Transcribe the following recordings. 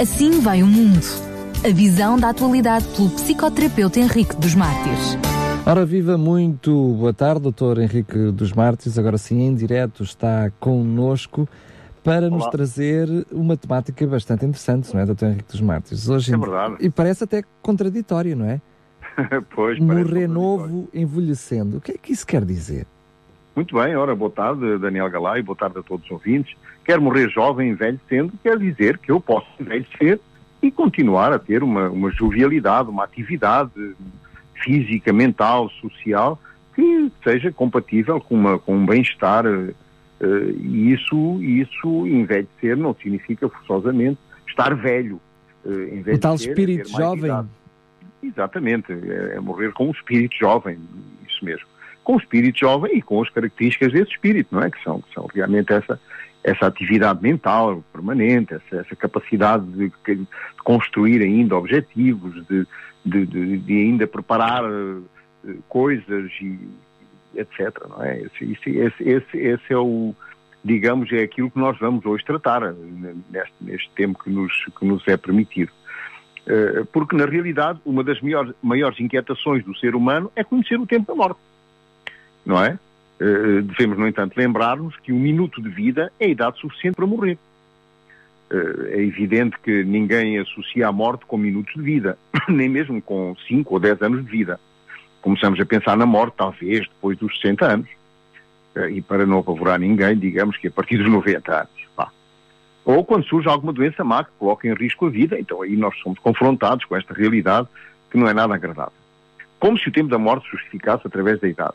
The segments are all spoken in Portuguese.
Assim vai o mundo. A visão da atualidade pelo psicoterapeuta Henrique dos Mártires. Ora, viva muito boa tarde, doutor Henrique dos Mártires. Agora sim, em direto, está connosco para Olá. nos trazer uma temática bastante interessante, não é, doutor Henrique dos Mártires? Hoje, é verdade. E parece até contraditório, não é? pois, Morrer novo, envelhecendo. O que é que isso quer dizer? Muito bem, ora, boa tarde, Daniel Galay, boa tarde a todos os ouvintes. Quer morrer jovem, envelhecendo, quer dizer que eu posso envelhecer e continuar a ter uma, uma jovialidade, uma atividade física, mental, social, que seja compatível com, uma, com um bem-estar. Uh, e isso, isso, envelhecer não significa forçosamente estar velho. Uh, o tal espírito jovem. Idade. Exatamente, é, é morrer com o espírito jovem, isso mesmo com o espírito jovem e com as características desse espírito, não é? Que são, que são realmente essa, essa atividade mental permanente, essa, essa capacidade de, de, construir ainda objetivos, de, de, de ainda preparar uh, coisas e etc. Não é? Esse, esse, esse, esse, é o, digamos, é aquilo que nós vamos hoje tratar eh, neste, neste tempo que nos, que nos é permitido. Uh, porque, na realidade, uma das maiores, maiores inquietações do ser humano é conhecer o tempo da morte não é? Uh, devemos, no entanto, lembrar-nos que um minuto de vida é a idade suficiente para morrer. Uh, é evidente que ninguém associa a morte com minutos de vida, nem mesmo com 5 ou 10 anos de vida. Começamos a pensar na morte, talvez, depois dos 60 anos. Uh, e para não apavorar ninguém, digamos que a partir dos 90 anos. Pá. Ou quando surge alguma doença má que coloca em risco a vida, então aí nós somos confrontados com esta realidade que não é nada agradável como se o tempo da morte justificasse através da idade.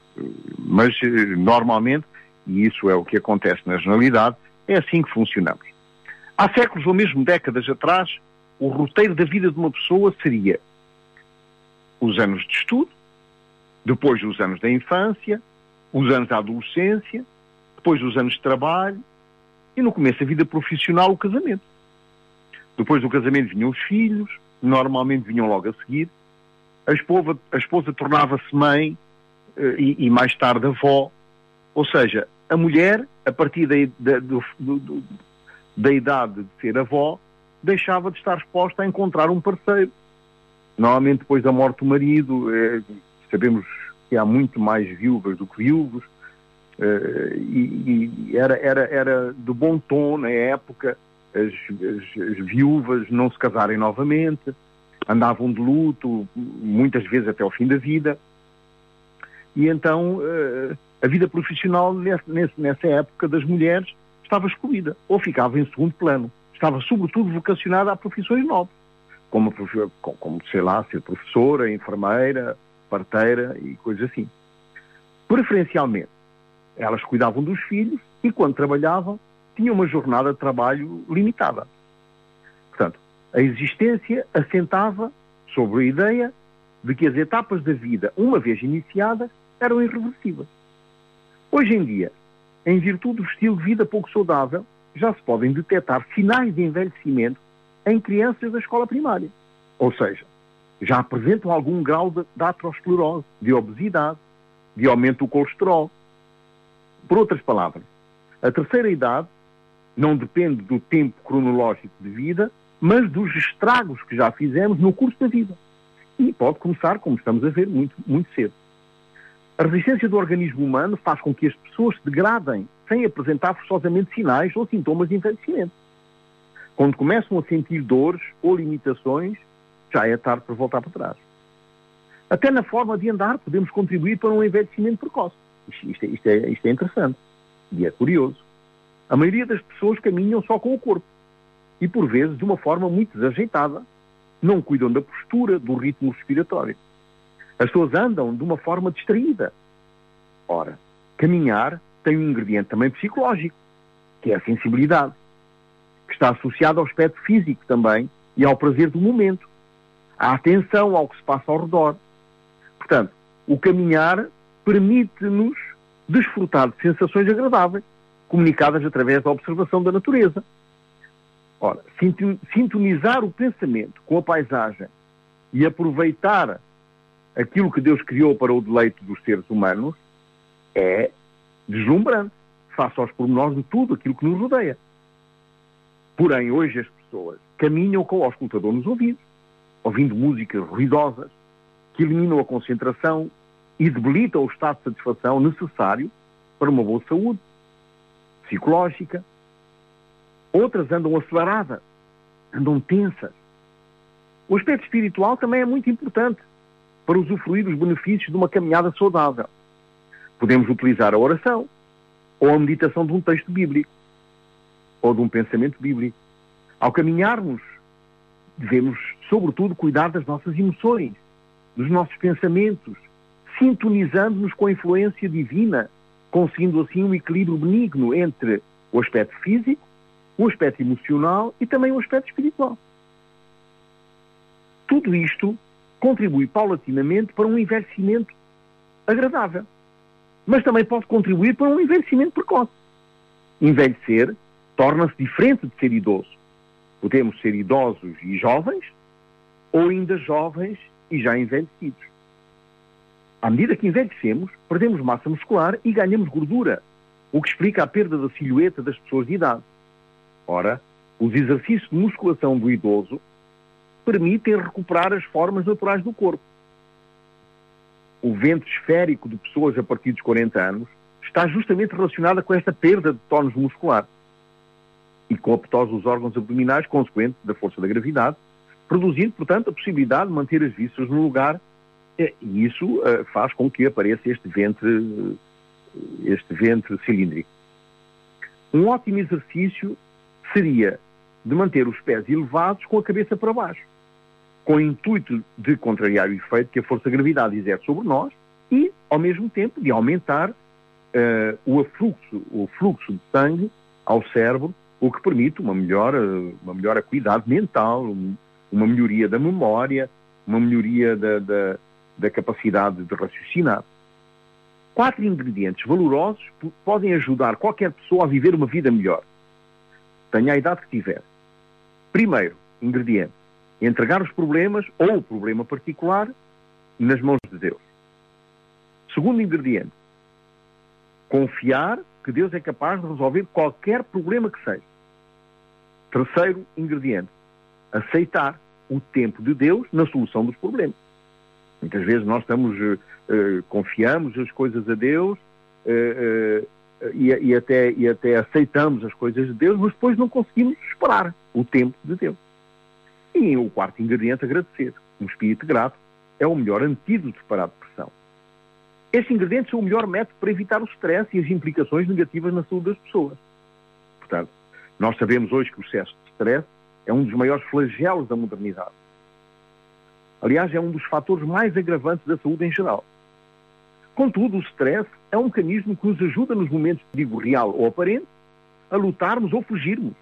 Mas, eh, normalmente, e isso é o que acontece na generalidade, é assim que funcionamos. Há séculos ou mesmo décadas atrás, o roteiro da vida de uma pessoa seria os anos de estudo, depois os anos da infância, os anos da adolescência, depois os anos de trabalho e no começo da vida profissional o casamento. Depois do casamento vinham os filhos, normalmente vinham logo a seguir, a esposa, a esposa tornava-se mãe uh, e, e, mais tarde avó. Ou seja, a mulher, a partir da, da, do, do, da idade de ser avó, deixava de estar exposta a encontrar um parceiro. Normalmente depois da morte do marido, eh, sabemos que há muito mais viúvas do que viúvos, eh, e, e, era, era, era de bom tom na época as, as, as viúvas não se casarem novamente, andavam de luto, muitas vezes até ao fim da vida. E então uh, a vida profissional nessa época das mulheres estava excluída, ou ficava em segundo plano. Estava sobretudo vocacionada a profissões novas, como, como sei lá, ser professora, enfermeira, parteira e coisas assim. Preferencialmente, elas cuidavam dos filhos e quando trabalhavam tinham uma jornada de trabalho limitada. A existência assentava sobre a ideia de que as etapas da vida, uma vez iniciadas, eram irreversíveis. Hoje em dia, em virtude do estilo de vida pouco saudável, já se podem detectar sinais de envelhecimento em crianças da escola primária. Ou seja, já apresentam algum grau de, de de obesidade, de aumento do colesterol. Por outras palavras, a terceira idade não depende do tempo cronológico de vida, mas dos estragos que já fizemos no curso da vida. E pode começar, como estamos a ver, muito, muito cedo. A resistência do organismo humano faz com que as pessoas se degradem sem apresentar forçosamente sinais ou sintomas de envelhecimento. Quando começam a sentir dores ou limitações, já é tarde para voltar para trás. Até na forma de andar podemos contribuir para um envelhecimento precoce. Isto, isto, é, isto, é, isto é interessante e é curioso. A maioria das pessoas caminham só com o corpo e, por vezes, de uma forma muito desajeitada. Não cuidam da postura, do ritmo respiratório. As pessoas andam de uma forma distraída. Ora, caminhar tem um ingrediente também psicológico, que é a sensibilidade, que está associado ao aspecto físico também e ao prazer do momento, à atenção ao que se passa ao redor. Portanto, o caminhar permite-nos desfrutar de sensações agradáveis, comunicadas através da observação da natureza. Ora, sintonizar o pensamento com a paisagem e aproveitar aquilo que Deus criou para o deleite dos seres humanos é deslumbrante, face aos pormenores de tudo aquilo que nos rodeia. Porém, hoje as pessoas caminham com o auscultador nos ouvidos, ouvindo músicas ruidosas que eliminam a concentração e debilitam o estado de satisfação necessário para uma boa saúde psicológica. Outras andam aceleradas, andam tensas. O aspecto espiritual também é muito importante para usufruir dos benefícios de uma caminhada saudável. Podemos utilizar a oração ou a meditação de um texto bíblico ou de um pensamento bíblico. Ao caminharmos, devemos, sobretudo, cuidar das nossas emoções, dos nossos pensamentos, sintonizando-nos com a influência divina, conseguindo assim um equilíbrio benigno entre o aspecto físico, o aspecto emocional e também o aspecto espiritual. Tudo isto contribui paulatinamente para um envelhecimento agradável, mas também pode contribuir para um envelhecimento precoce. Envelhecer torna-se diferente de ser idoso. Podemos ser idosos e jovens, ou ainda jovens e já envelhecidos. À medida que envelhecemos, perdemos massa muscular e ganhamos gordura, o que explica a perda da silhueta das pessoas de idade. Ora, os exercícios de musculação do idoso permitem recuperar as formas naturais do corpo. O ventre esférico de pessoas a partir dos 40 anos está justamente relacionado com esta perda de tónus muscular e com a aptose dos órgãos abdominais consequente da força da gravidade, produzindo, portanto, a possibilidade de manter as vísceras no lugar e isso uh, faz com que apareça este ventre, este ventre cilíndrico. Um ótimo exercício seria de manter os pés elevados com a cabeça para baixo, com o intuito de contrariar o efeito que a força da gravidade exerce sobre nós e, ao mesmo tempo, de aumentar uh, o, fluxo, o fluxo de sangue ao cérebro, o que permite uma melhor, uma melhor acuidade mental, uma melhoria da memória, uma melhoria da, da, da capacidade de raciocinar. Quatro ingredientes valorosos podem ajudar qualquer pessoa a viver uma vida melhor. Tenha a idade que tiver. Primeiro ingrediente, entregar os problemas ou o problema particular nas mãos de Deus. Segundo ingrediente, confiar que Deus é capaz de resolver qualquer problema que seja. Terceiro ingrediente, aceitar o tempo de Deus na solução dos problemas. Muitas vezes nós estamos, uh, confiamos as coisas a Deus uh, uh, e, e, até, e até aceitamos as coisas de Deus, mas depois não conseguimos esperar o tempo de Deus. E o quarto ingrediente, agradecer. Um espírito grato é o melhor antídoto para a depressão. Estes ingredientes são o melhor método para evitar o stress e as implicações negativas na saúde das pessoas. Portanto, nós sabemos hoje que o excesso de stress é um dos maiores flagelos da modernidade. Aliás, é um dos fatores mais agravantes da saúde em geral. Contudo, o stress é um mecanismo que nos ajuda nos momentos de perigo real ou aparente a lutarmos ou fugirmos.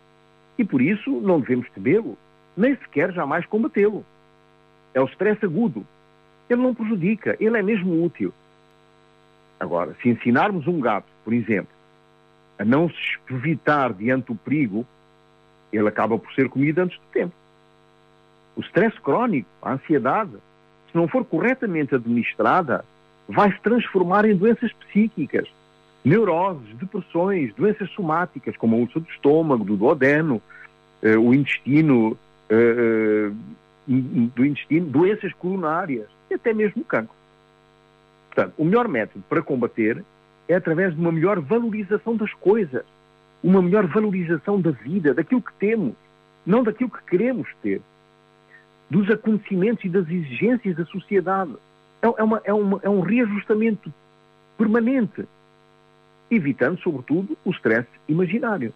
E por isso não devemos temê-lo, nem sequer jamais combatê-lo. É o stress agudo. Ele não prejudica, ele é mesmo útil. Agora, se ensinarmos um gato, por exemplo, a não se evitar diante do perigo, ele acaba por ser comido antes do tempo. O stress crónico, a ansiedade, se não for corretamente administrada, vai se transformar em doenças psíquicas, neuroses, depressões, doenças somáticas, como a úlcera do estômago, do duodeno, eh, o intestino, eh, do intestino, doenças coronárias e até mesmo cancro. Portanto, o melhor método para combater é através de uma melhor valorização das coisas, uma melhor valorização da vida, daquilo que temos, não daquilo que queremos ter dos acontecimentos e das exigências da sociedade. É, é, uma, é, uma, é um reajustamento permanente, evitando, sobretudo, o stress imaginário.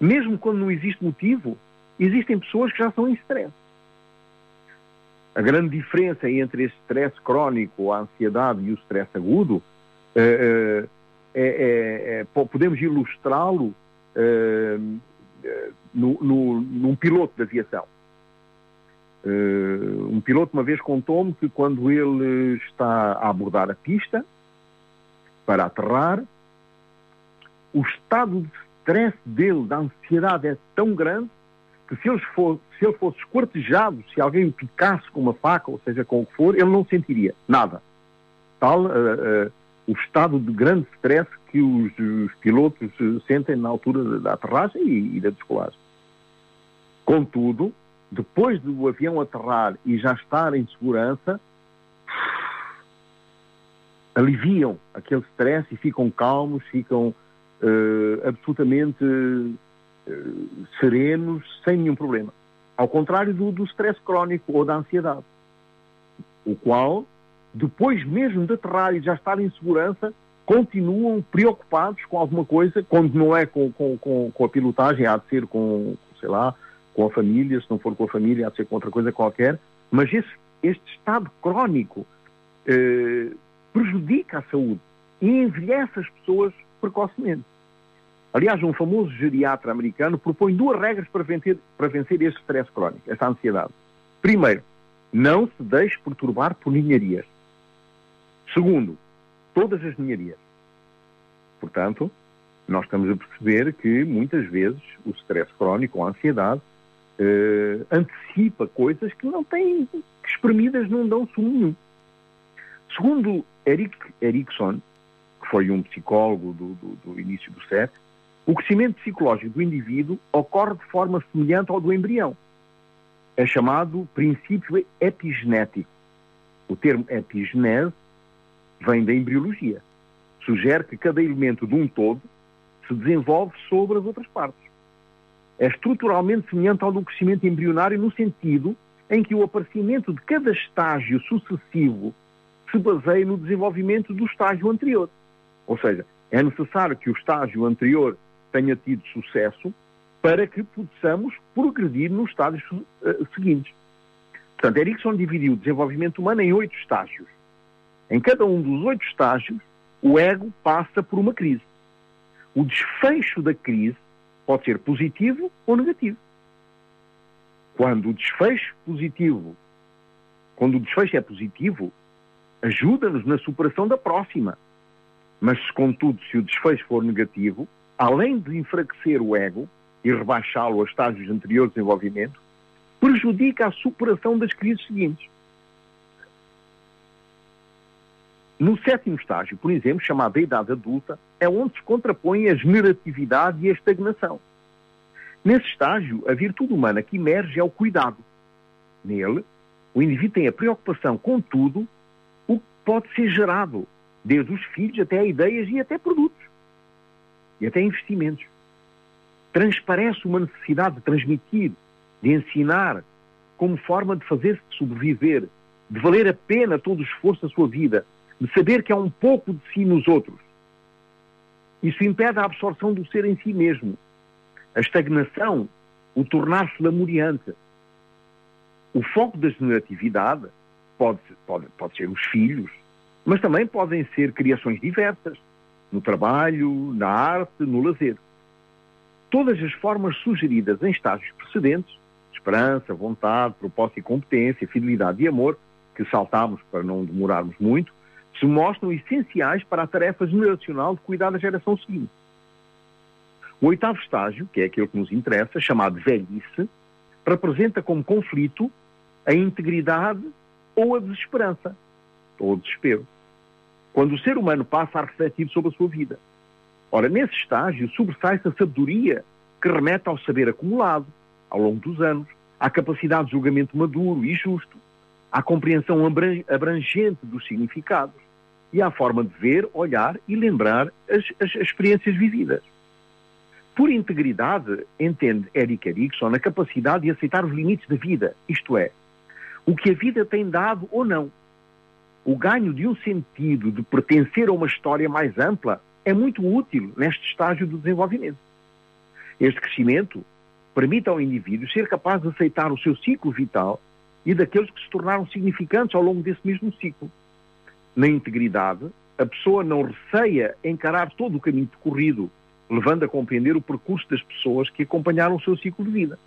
Mesmo quando não existe motivo, existem pessoas que já são em stress. A grande diferença entre esse stress crónico, a ansiedade e o stress agudo, é, é, é, é podemos ilustrá-lo no, no, num piloto de aviação. Uh, um piloto uma vez contou-me que quando ele está a abordar a pista para aterrar, o estado de stress dele, da ansiedade é tão grande que se ele, fosse, se ele fosse esquartejado, se alguém o picasse com uma faca, ou seja, com o que for, ele não sentiria nada. Tal uh, uh, o estado de grande stress que os, os pilotos sentem na altura da, aterragem e, e da descolagem. Contudo, depois do avião aterrar e já estar em segurança, aliviam aquele stress e ficam calmos, ficam uh, absolutamente uh, serenos, sem nenhum problema. Ao contrário do, do stress crónico ou da ansiedade, o qual, depois mesmo de aterrar e já estar em segurança, continuam preocupados com alguma coisa, quando não é com, com, com, com a pilotagem, há de ser com, sei lá, com a família, se não for com a família, há de ser com outra coisa qualquer, mas esse, este estado crónico eh, prejudica a saúde e envelhece as pessoas precocemente. Aliás, um famoso geriatra americano propõe duas regras para vencer, para vencer este stress crónico, esta ansiedade. Primeiro, não se deixe perturbar por ninharias. Segundo, todas as ninharias. Portanto, nós estamos a perceber que muitas vezes o stress crónico, a ansiedade, eh, antecipa coisas que não têm, que espremidas não dão sumo nenhum. Segundo Eric Erickson, que foi um psicólogo do, do, do início do século, o crescimento psicológico do indivíduo ocorre de forma semelhante ao do embrião. É chamado princípio epigenético. O termo epigenese vem da embriologia. Sugere que cada elemento de um todo se desenvolve sobre as outras partes. É estruturalmente semelhante ao do crescimento embrionário no sentido em que o aparecimento de cada estágio sucessivo se baseia no desenvolvimento do estágio anterior. Ou seja, é necessário que o estágio anterior tenha tido sucesso para que possamos progredir nos estágios uh, seguintes. Portanto, Erickson dividiu o desenvolvimento humano em oito estágios. Em cada um dos oito estágios, o ego passa por uma crise. O desfecho da crise pode ser positivo ou negativo. Quando o desfecho positivo, quando o desfecho é positivo, ajuda-nos na superação da próxima. Mas, contudo, se o desfecho for negativo, além de enfraquecer o ego e rebaixá-lo a estágios anteriores de desenvolvimento, prejudica a superação das crises seguintes. No sétimo estágio, por exemplo, chamado idade adulta, é onde se contrapõe a generatividade e a estagnação. Nesse estágio, a virtude humana que emerge é o cuidado. Nele, o indivíduo tem a preocupação com tudo o que pode ser gerado, desde os filhos até ideias e até produtos e até investimentos. Transparece uma necessidade de transmitir, de ensinar, como forma de fazer-se sobreviver, de valer a pena todo o esforço da sua vida, de saber que há um pouco de si nos outros. Isso impede a absorção do ser em si mesmo. A estagnação, o tornar-se lamuriante. O foco da generatividade pode, pode, pode ser os filhos, mas também podem ser criações diversas no trabalho, na arte, no lazer. Todas as formas sugeridas em estágios precedentes, esperança, vontade, propósito e competência, fidelidade e amor, que saltamos para não demorarmos muito, se mostram essenciais para a tarefa generacional de cuidar da geração seguinte. O oitavo estágio, que é aquele que nos interessa, chamado velhice, representa como conflito a integridade ou a desesperança, ou o desespero quando o ser humano passa a refletir sobre a sua vida. Ora, nesse estágio sobressai-se a sabedoria que remete ao saber acumulado ao longo dos anos, à capacidade de julgamento maduro e justo, à compreensão abrangente dos significados e à forma de ver, olhar e lembrar as, as, as experiências vividas. Por integridade, entende Eric Erickson a capacidade de aceitar os limites da vida, isto é, o que a vida tem dado ou não, o ganho de um sentido de pertencer a uma história mais ampla é muito útil neste estágio do desenvolvimento. Este crescimento permite ao indivíduo ser capaz de aceitar o seu ciclo vital e daqueles que se tornaram significantes ao longo desse mesmo ciclo. Na integridade, a pessoa não receia encarar todo o caminho percorrido, levando a compreender o percurso das pessoas que acompanharam o seu ciclo de vida,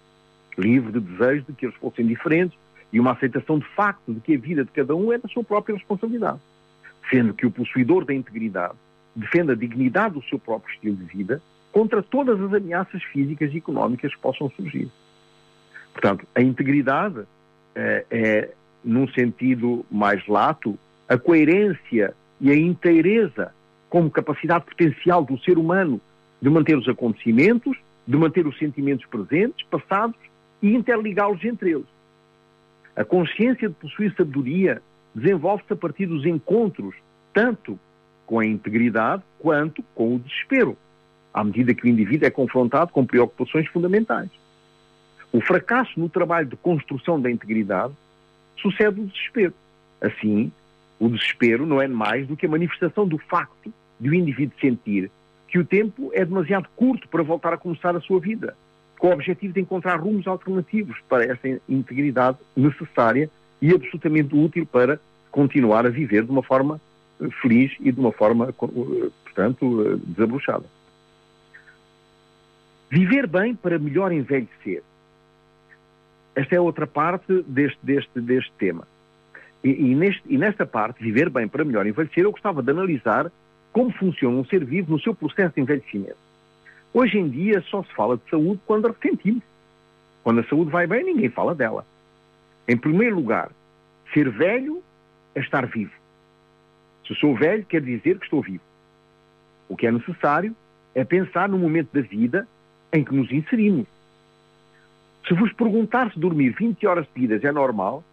livre de desejo de que eles fossem diferentes e uma aceitação de facto de que a vida de cada um é da sua própria responsabilidade. Sendo que o possuidor da integridade defende a dignidade do seu próprio estilo de vida contra todas as ameaças físicas e económicas que possam surgir. Portanto, a integridade é, é num sentido mais lato, a coerência e a inteireza como capacidade potencial do ser humano de manter os acontecimentos, de manter os sentimentos presentes, passados e interligá-los entre eles. A consciência de possuir sabedoria desenvolve-se a partir dos encontros, tanto com a integridade quanto com o desespero, à medida que o indivíduo é confrontado com preocupações fundamentais. O fracasso no trabalho de construção da integridade sucede o desespero. Assim, o desespero não é mais do que a manifestação do facto de o indivíduo sentir que o tempo é demasiado curto para voltar a começar a sua vida, com o objetivo de encontrar rumos alternativos para essa integridade necessária e absolutamente útil para continuar a viver de uma forma eh, feliz e de uma forma, eh, portanto, eh, desabrochada. Viver bem para melhor envelhecer. Esta é outra parte deste, deste, deste tema. E, e, neste, e nesta parte, viver bem para melhor envelhecer, eu gostava de analisar como funciona um ser vivo no seu processo de envelhecimento. Hoje em dia só se fala de saúde quando ressentimos. Quando a saúde vai bem, ninguém fala dela. Em primeiro lugar, ser velho é estar vivo. Se sou velho, quer dizer que estou vivo. O que é necessário é pensar no momento da vida em que nos inserimos. Se vos perguntar se dormir 20 horas seguidas é normal,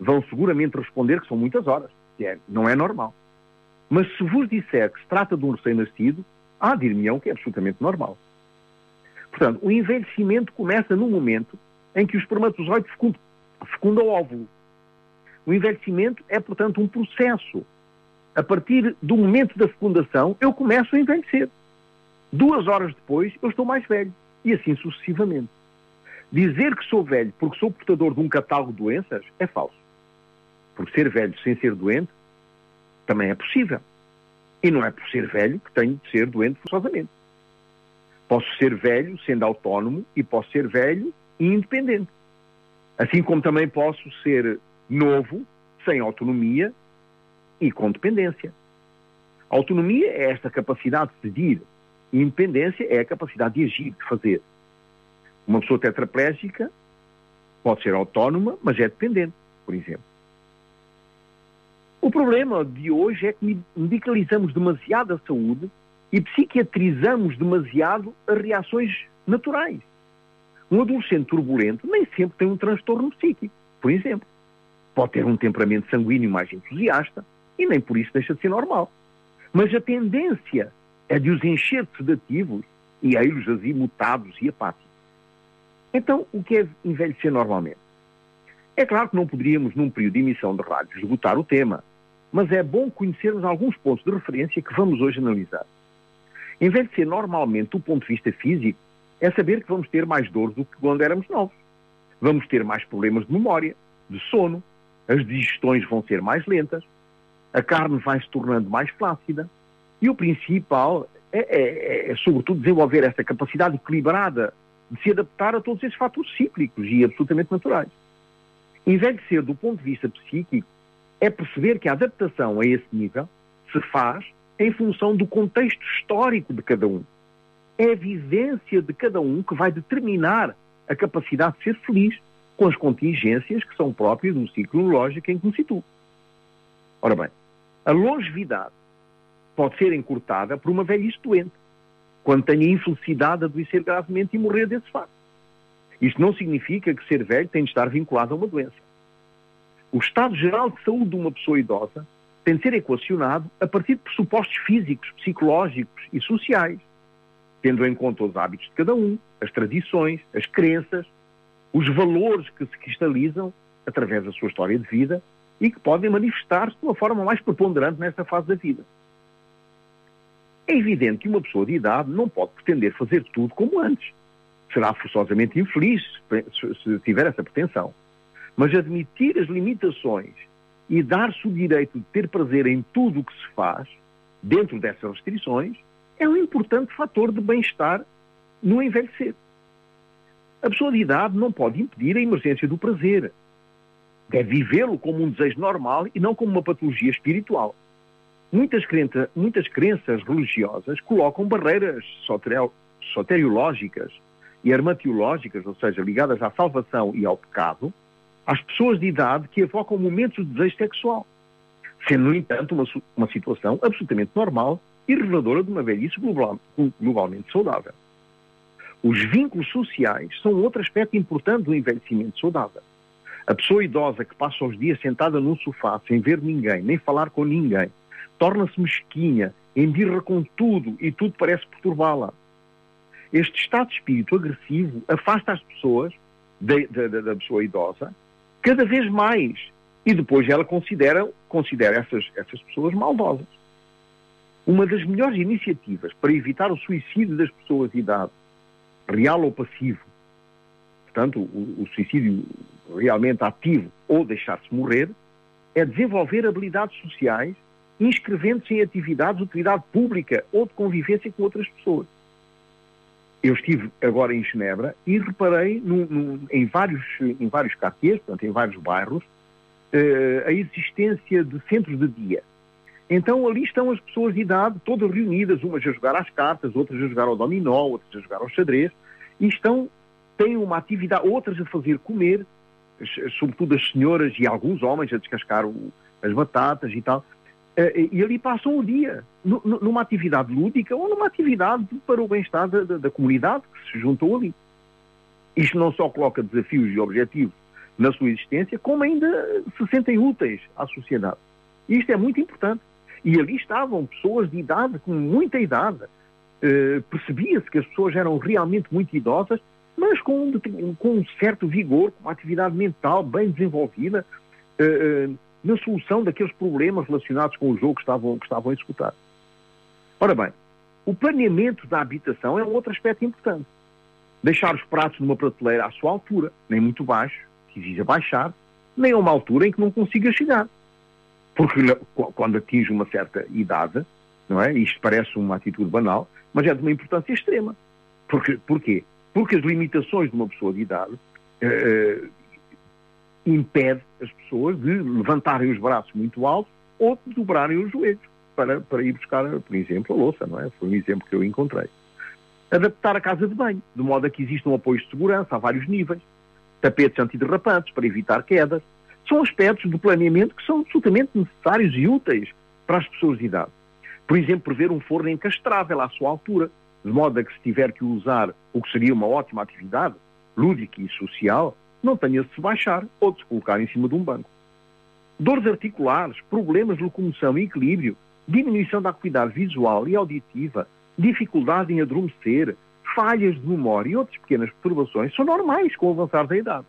vão seguramente responder que são muitas horas, que é, não é normal. Mas se vos disser que se trata de um recém-nascido, há dir-me-ão que é absolutamente normal. Portanto, o envelhecimento começa no momento em que o espermatozoide fecunda, fecunda o óvulo. O envelhecimento é, portanto, um processo. A partir do momento da fecundação, eu começo a envelhecer. Duas horas depois, eu estou mais velho. E assim sucessivamente. Dizer que sou velho porque sou portador de um catálogo de doenças é falso. Porque ser velho sem ser doente também é possível. E não é por ser velho que tenho de ser doente forçosamente. Posso ser velho sendo autónomo e posso ser velho e independente. Assim como também posso ser novo, sem autonomia e com dependência. Autonomia é esta capacidade de decidir. Independência é a capacidade de agir, de fazer. Uma pessoa tetraplégica pode ser autónoma, mas é dependente, por exemplo. O problema de hoje é que medicalizamos demasiado a saúde e psiquiatrizamos demasiado as reações naturais. Um adolescente turbulento nem sempre tem um transtorno psíquico, por exemplo. Pode ter um temperamento sanguíneo mais entusiasta e nem por isso deixa de ser normal. Mas a tendência é de os encher de sedativos e aí-los assim mutados e apáticos. Então, o que é envelhecer normalmente? É claro que não poderíamos, num período de emissão de rádio, esgotar o tema, mas é bom conhecermos alguns pontos de referência que vamos hoje analisar. Envelhecer normalmente do ponto de vista físico é saber que vamos ter mais dor do que quando éramos novos. Vamos ter mais problemas de memória, de sono, as digestões vão ser mais lentas, a carne vai se tornando mais flácida e o principal é, é, é, sobretudo, desenvolver essa capacidade equilibrada de se adaptar a todos esses fatores cíclicos e absolutamente naturais. Envelhecer do ponto de vista psíquico é perceber que a adaptação a esse nível se faz em função do contexto histórico de cada um. É a vivência de cada um que vai determinar a capacidade de ser feliz com as contingências que são próprias do ciclo lógico em que me situo. Ora bem, a longevidade pode ser encurtada por uma velhice doente, quando tenho a infelicidade de adoecer gravemente e morrer desse facto. Isto não significa que ser velho tem de estar vinculado a uma doença. O estado geral de saúde de uma pessoa idosa tem de ser equacionado a partir de pressupostos físicos, psicológicos e sociais, tendo em conta os hábitos de cada um, as tradições, as crenças, os valores que se cristalizam através da sua história de vida e que podem manifestar-se de uma forma mais preponderante nesta fase da vida. É evidente que uma pessoa de idade não pode pretender fazer tudo como antes. Será forçosamente infeliz se tiver essa pretensão. Mas admitir as limitações e dar-se o direito de ter prazer em tudo o que se faz, dentro dessas restrições, é um importante fator de bem-estar no envelhecer. A pessoa de idade não pode impedir a emergência do prazer. Deve vivê-lo como um desejo normal e não como uma patologia espiritual. Muitas, muitas crenças religiosas colocam barreiras soteriológicas e armatiológicas, ou seja, ligadas à salvação e ao pecado, às pessoas de idade que evocam momentos de desejo sexual, sendo, no entanto, uma, uma situação absolutamente normal e reveladora de uma velhice global, globalmente saudável. Os vínculos sociais são outro aspecto importante do envelhecimento saudável. A pessoa idosa que passa os dias sentada num sofá sem ver ninguém, nem falar com ninguém, torna-se mesquinha, embirra com tudo e tudo parece perturbá-la. Este estado de espírito agressivo afasta as pessoas da, da, da pessoa idosa cada vez mais e depois ela considera, considera essas, essas pessoas maldosas. Uma das melhores iniciativas para evitar o suicídio das pessoas de idade, real ou passivo, portanto, o, o suicídio realmente ativo ou deixar-se morrer, é desenvolver habilidades sociais, inscrevendo-se em atividades de utilidade pública ou de convivência com outras pessoas. Eu estive agora em Genebra e reparei num, num, em vários, em vários quartiers, portanto, em vários bairros, uh, a existência de centros de dia. Então ali estão as pessoas de idade todas reunidas, umas a jogar às cartas, outras a jogar ao dominó, outras a jogar ao xadrez, e estão, têm uma atividade, outras a fazer comer, sobretudo as senhoras e alguns homens a descascar o, as batatas e tal, e ali passam o dia, numa atividade lúdica ou numa atividade para o bem-estar da, da, da comunidade que se juntou ali. Isto não só coloca desafios e objetivos na sua existência, como ainda se sentem úteis à sociedade. Isto é muito importante. E ali estavam pessoas de idade, com muita idade. Uh, Percebia-se que as pessoas eram realmente muito idosas, mas com um, com um certo vigor, com uma atividade mental bem desenvolvida, uh, na solução daqueles problemas relacionados com o jogo que estavam, que estavam a executar. Ora bem, o planeamento da habitação é um outro aspecto importante. Deixar os pratos numa prateleira à sua altura, nem muito baixo, que exija baixar, nem a uma altura em que não consiga chegar. Porque quando atinge uma certa idade, não é? Isto parece uma atitude banal, mas é de uma importância extrema. Porque, porquê? Porque as limitações de uma pessoa de idade eh, impede as pessoas de levantarem os braços muito altos ou de dobrarem os joelhos para, para ir buscar, por exemplo, a louça, não é? Foi um exemplo que eu encontrei. Adaptar a casa de banho, de modo a que exista um apoio de segurança a vários níveis tapetes antiderrapantes para evitar quedas. São aspectos do planeamento que são absolutamente necessários e úteis para as pessoas de idade. Por exemplo, prever um forno encastrável à sua altura, de modo a que se tiver que usar o que seria uma ótima atividade, lúdica e social, não tenha de se baixar ou de se colocar em cima de um banco. Dores articulares, problemas de locomoção e equilíbrio, diminuição da acuidade visual e auditiva, dificuldade em adormecer, falhas de memória e outras pequenas perturbações são normais com o avançar da idade.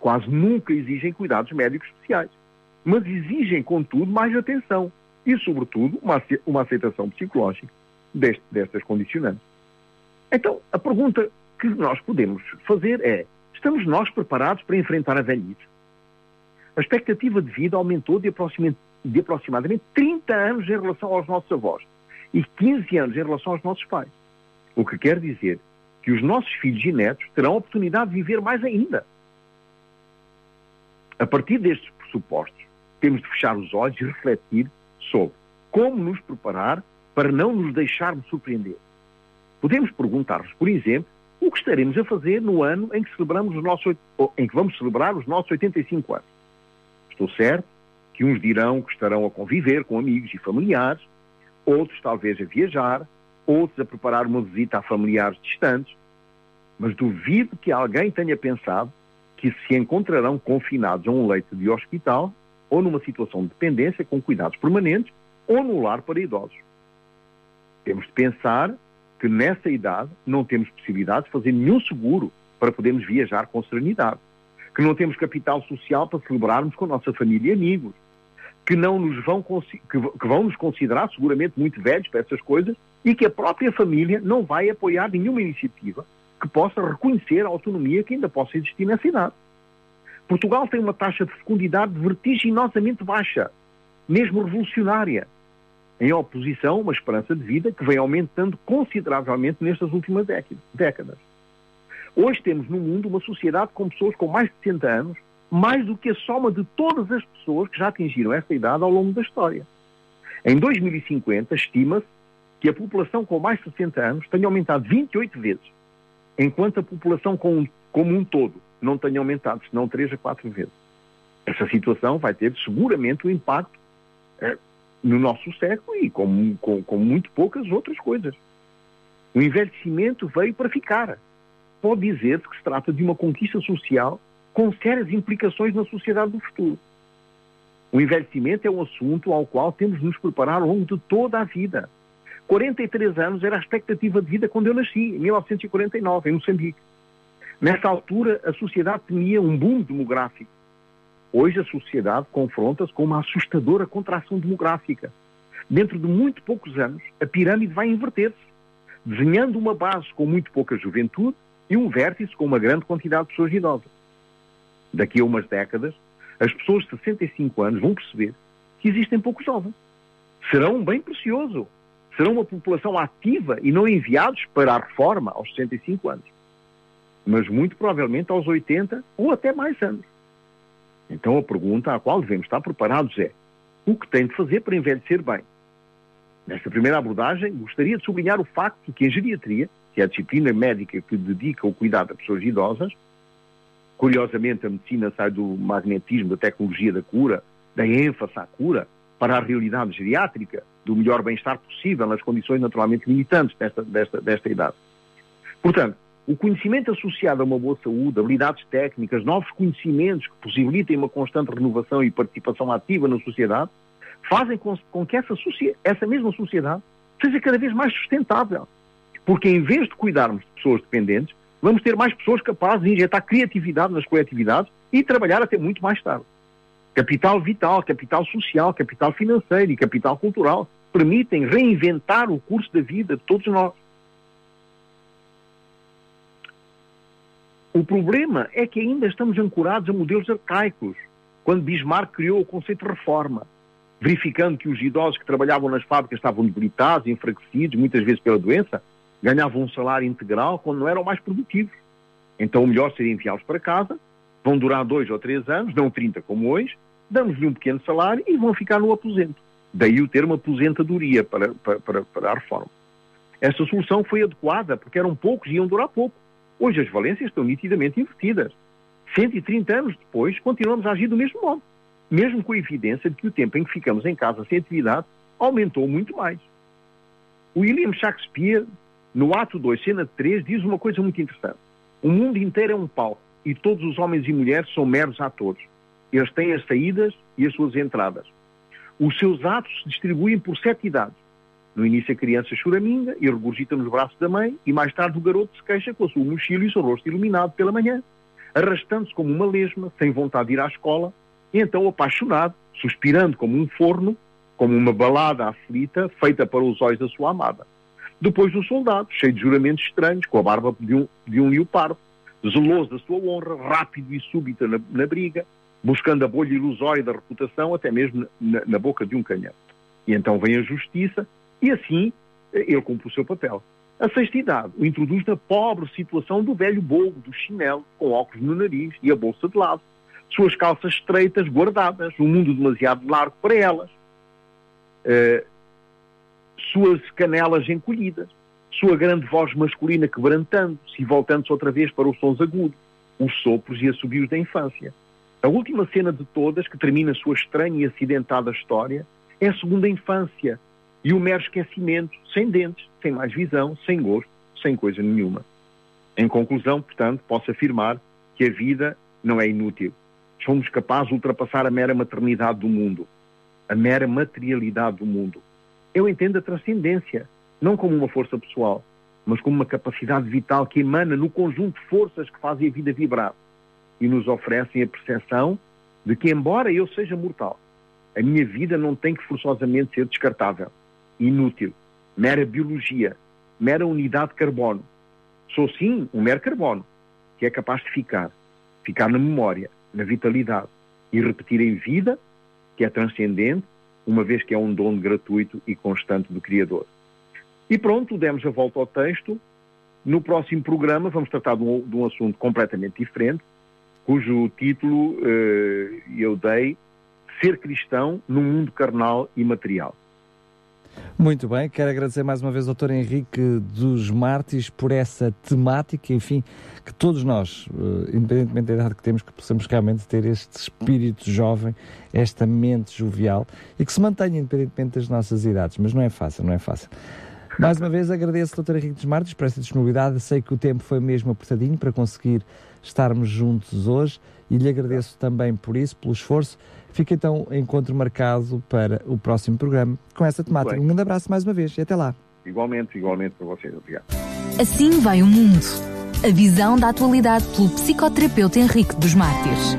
Quase nunca exigem cuidados médicos especiais, mas exigem, contudo, mais atenção e, sobretudo, uma, aceitação psicológica destas condicionantes. Então, a pergunta que nós podemos fazer é: estamos nós preparados para enfrentar a velhice? A expectativa de vida aumentou de aproximadamente, de aproximadamente 30 anos em relação aos nossos avós e 15 anos em relação aos nossos pais. O que quer dizer que os nossos filhos e netos terão a oportunidade de viver mais ainda. A partir destes pressupostos, temos de fechar os olhos e refletir sobre como nos preparar para não nos deixarmos surpreender. Podemos perguntar-nos, por exemplo, o que estaremos a fazer no ano em que celebramos os nossos, em que vamos celebrar os nossos 85 anos. Estou certo que uns dirão que estarão a conviver com amigos e familiares, outros talvez a viajar, outros a preparar uma visita a familiares distantes, mas duvido que alguém tenha pensado que se encontrarão confinados a um leito de hospital ou numa situação de dependência com cuidados permanentes ou no lar para idosos. Temos de pensar que nessa idade não temos possibilidade de fazer nenhum seguro para podermos viajar com serenidade, que não temos capital social para celebrarmos com a nossa família e amigos, que não nos vão que, vão nos considerar seguramente muito velhos para essas coisas e que a própria família não vai apoiar nenhuma iniciativa que possa reconhecer a autonomia que ainda possa existir nessa idade. Portugal tem uma taxa de fecundidade vertiginosamente baixa, mesmo revolucionária, em oposição uma esperança de vida que vem aumentando consideravelmente nestas últimas décadas. Hoje temos no mundo uma sociedade com pessoas com mais de 60 anos, mais do que a soma de todas as pessoas que já atingiram essa idade ao longo da história. Em 2050, estima-se que a população com mais de 60 anos tenha aumentado 28 vezes, enquanto a população com, como um todo não tenha aumentado, senão 3 a 4 vezes. Essa situação vai ter seguramente um impacto é, no nosso século e com, com, com muito poucas outras coisas. O envelhecimento veio para ficar. Pode dizer-se que se trata de uma conquista social com sérias implicações na sociedade do futuro. O envelhecimento é um assunto ao qual temos de nos preparar ao longo de toda a vida. 43 anos era a expectativa de vida quando eu nasci, em 1949, em Moçambique. Nessa altura, a sociedade temia um boom demográfico. Hoje, a sociedade confronta-se com uma assustadora contração demográfica. Dentro de muito poucos anos, a pirâmide vai inverter-se, desenhando uma base com muito pouca juventude e um vértice com uma grande quantidade de pessoas idosas. Daqui a umas décadas, as pessoas de 65 anos vão perceber que existem poucos jovens. Serão um bem precioso. Serão uma população ativa e não enviados para a reforma aos 65 anos. Mas muito provavelmente aos 80 ou até mais anos. Então a pergunta à qual devemos estar preparados é: o que tem de fazer para envelhecer bem? Nesta primeira abordagem, gostaria de sublinhar o facto de que a geriatria, que é a disciplina médica que dedica o cuidado a pessoas idosas, Curiosamente, a medicina sai do magnetismo, da tecnologia da cura, da ênfase à cura, para a realidade geriátrica, do melhor bem-estar possível nas condições naturalmente limitantes desta, desta, desta idade. Portanto, o conhecimento associado a uma boa saúde, habilidades técnicas, novos conhecimentos que possibilitem uma constante renovação e participação ativa na sociedade, fazem com, que essa, essa mesma sociedade seja cada vez mais sustentável. Porque em vez de cuidarmos de pessoas dependentes, vamos ter mais pessoas capazes de injetar criatividade nas coletividades e trabalhar até muito mais tarde. Capital vital, capital social, capital financeiro e capital cultural permitem reinventar o curso da vida de todos nós. O problema é que ainda estamos ancorados a modelos arcaicos, quando Bismarck criou o conceito de reforma, verificando que os idosos que trabalhavam nas fábricas estavam debilitados, enfraquecidos, muitas vezes pela doença, ganhavam um salário integral quando não eram mais produtivos. Então o melhor seria enviá-los para casa, vão durar dois ou três anos, não 30 como hoje, damos-lhe um pequeno salário e vão ficar no aposento. Daí o termo aposentadoria para, para, para, para a reforma. Esta solução foi adequada porque eram poucos e iam durar pouco. Hoje as valências estão nitidamente invertidas. 130 anos depois, continuamos a agir do mesmo modo, mesmo com a evidência de que o tempo em que ficamos em casa sem atividade aumentou muito mais. William Shakespeare no ato 2, cena 3, diz uma coisa muito interessante. O mundo inteiro é um palco e todos os homens e mulheres são meros atores. Eles têm as saídas e as suas entradas. Os seus atos se distribuem por sete idades. No início a criança choraminga e regurgita nos braços da mãe e mais tarde o garoto se queixa com a sua mochila e o seu rosto iluminado pela manhã, arrastando-se como uma lesma, sem vontade de ir à escola, e então apaixonado, suspirando como um forno, como uma balada aflita feita para os olhos da sua amada. Depois do soldado, cheio de juramentos estranhos, com a barba de um, de um leopardo, zeloso da sua honra, rápido e súbita na, na briga, buscando a bolha ilusória da reputação, até mesmo na, na boca de um canhão. E então vem a justiça, e assim ele cumpre o seu papel. A sexta o introduz na pobre situação do velho bobo, do chinelo, com óculos no nariz e a bolsa de lado. Suas calças estreitas guardadas, um mundo demasiado largo para elas. Uh, suas canelas encolhidas, sua grande voz masculina quebrantando-se e voltando-se outra vez para os sons agudos, os sopros e assobios da infância. A última cena de todas, que termina a sua estranha e acidentada história, é a segunda infância e o mero esquecimento, sem dentes, sem mais visão, sem gosto, sem coisa nenhuma. Em conclusão, portanto, posso afirmar que a vida não é inútil. Somos capazes de ultrapassar a mera maternidade do mundo, a mera materialidade do mundo eu entendo a transcendência, não como uma força pessoal, mas como uma capacidade vital que emana no conjunto de forças que fazem a vida vibrar e nos oferecem a percepção de que, embora eu seja mortal, a minha vida não tem que forçosamente ser descartável, inútil, mera biologia, mera unidade de carbono. Sou sim um mero carbono, que é capaz de ficar, ficar na memória, na vitalidade e repetir em vida, que é transcendente, uma vez que é um dom gratuito e constante do Criador. E pronto, demos a volta ao texto. No próximo programa vamos tratar de um, de um assunto completamente diferente, cujo título eh, eu dei Ser Cristão no Mundo Carnal e Material. Muito bem, quero agradecer mais uma vez ao Dr. Henrique dos Martins por essa temática, enfim, que todos nós, eh, independentemente da idade que temos, que possamos realmente ter este espírito jovem, esta mente jovial e que se mantenha independentemente das nossas idades, mas não é fácil, não é fácil. Mais uma vez agradeço, Dr. Henrique dos Martins, por esta disponibilidade. Sei que o tempo foi mesmo apertadinho para conseguir estarmos juntos hoje e lhe agradeço também por isso, pelo esforço. Fica então encontro marcado para o próximo programa com essa temática. Um grande abraço mais uma vez e até lá. Igualmente, igualmente para vocês. Obrigado. Assim vai o mundo. A visão da atualidade pelo psicoterapeuta Henrique dos Mártires.